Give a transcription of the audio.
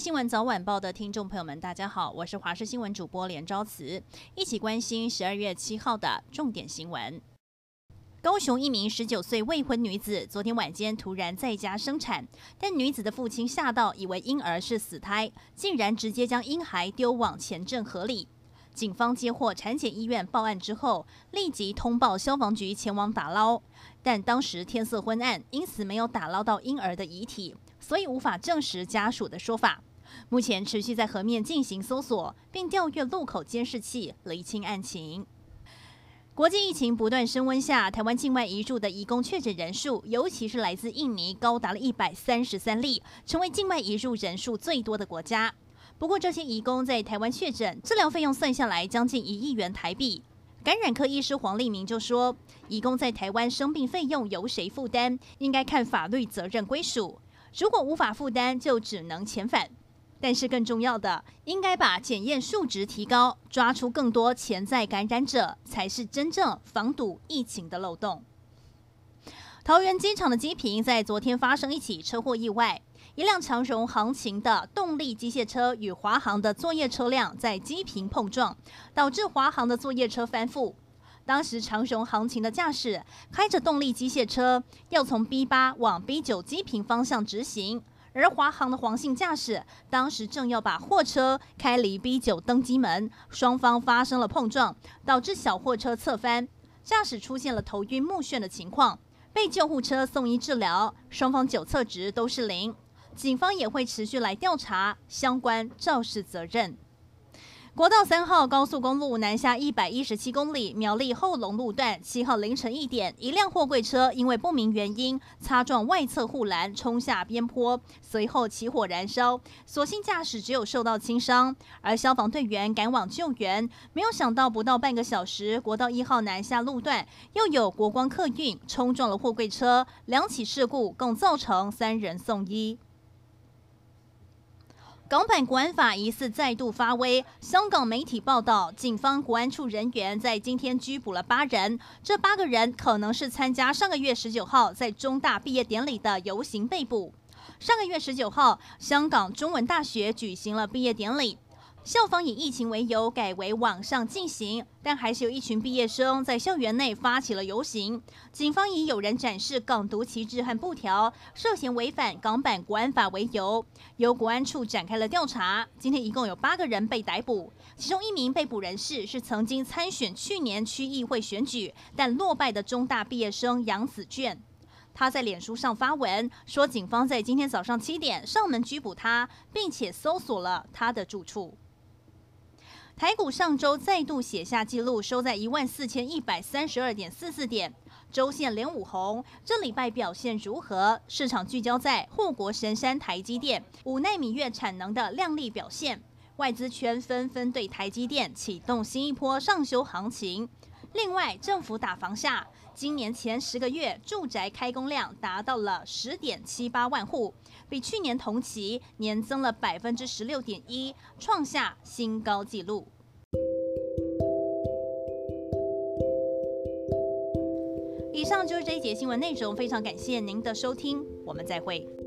新闻早晚报的听众朋友们，大家好，我是华视新闻主播连昭慈，一起关心十二月七号的重点新闻。高雄一名十九岁未婚女子昨天晚间突然在家生产，但女子的父亲吓到，以为婴儿是死胎，竟然直接将婴孩丢往前镇河里。警方接获产检医院报案之后，立即通报消防局前往打捞，但当时天色昏暗，因此没有打捞到婴儿的遗体，所以无法证实家属的说法。目前持续在河面进行搜索，并调阅路口监视器，厘清案情。国际疫情不断升温下，台湾境外移入的移工确诊人数，尤其是来自印尼，高达了一百三十三例，成为境外移入人数最多的国家。不过，这些移工在台湾确诊，治疗费用算下来将近一亿元台币。感染科医师黄立明就说：“移工在台湾生病费用由谁负担，应该看法律责任归属。如果无法负担，就只能遣返。但是更重要的，应该把检验数值提高，抓出更多潜在感染者，才是真正防堵疫情的漏洞。”桃园机场的机坪在昨天发生一起车祸意外。一辆长荣航勤的动力机械车与华航的作业车辆在机坪碰撞，导致华航的作业车翻覆。当时长荣航勤的驾驶开着动力机械车要从 B 八往 B 九机坪方向直行，而华航的黄姓驾驶当时正要把货车开离 B 九登机门，双方发生了碰撞，导致小货车侧翻，驾驶出现了头晕目眩的情况，被救护车送医治疗，双方酒测值都是零。警方也会持续来调查相关肇事责任。国道三号高速公路南下一百一十七公里，苗栗后龙路段七号凌晨一点，一辆货柜车因为不明原因擦撞外侧护栏，冲下边坡，随后起火燃烧。所幸驾驶只有受到轻伤，而消防队员赶往救援。没有想到，不到半个小时，国道一号南下路段又有国光客运冲撞了货柜车，两起事故共造成三人送医。港版国安法疑似再度发威，香港媒体报道，警方国安处人员在今天拘捕了八人，这八个人可能是参加上个月十九号在中大毕业典礼的游行被捕。上个月十九号，香港中文大学举行了毕业典礼。校方以疫情为由改为网上进行，但还是有一群毕业生在校园内发起了游行。警方以有人展示港独旗帜和布条，涉嫌违反港版国安法为由，由国安处展开了调查。今天一共有八个人被逮捕，其中一名被捕人士是曾经参选去年区议会选举但落败的中大毕业生杨子卷。他在脸书上发文说，警方在今天早上七点上门拘捕他，并且搜索了他的住处。台股上周再度写下纪录，收在一万四千一百三十二点四四点，周线连五红。这礼拜表现如何？市场聚焦在护国神山台积电五奈米月产能的亮丽表现，外资圈纷纷对台积电启动新一波上修行情。另外，政府打房下，今年前十个月住宅开工量达到了十点七八万户，比去年同期年增了百分之十六点一，创下新高纪录。以上就是这一节新闻内容，非常感谢您的收听，我们再会。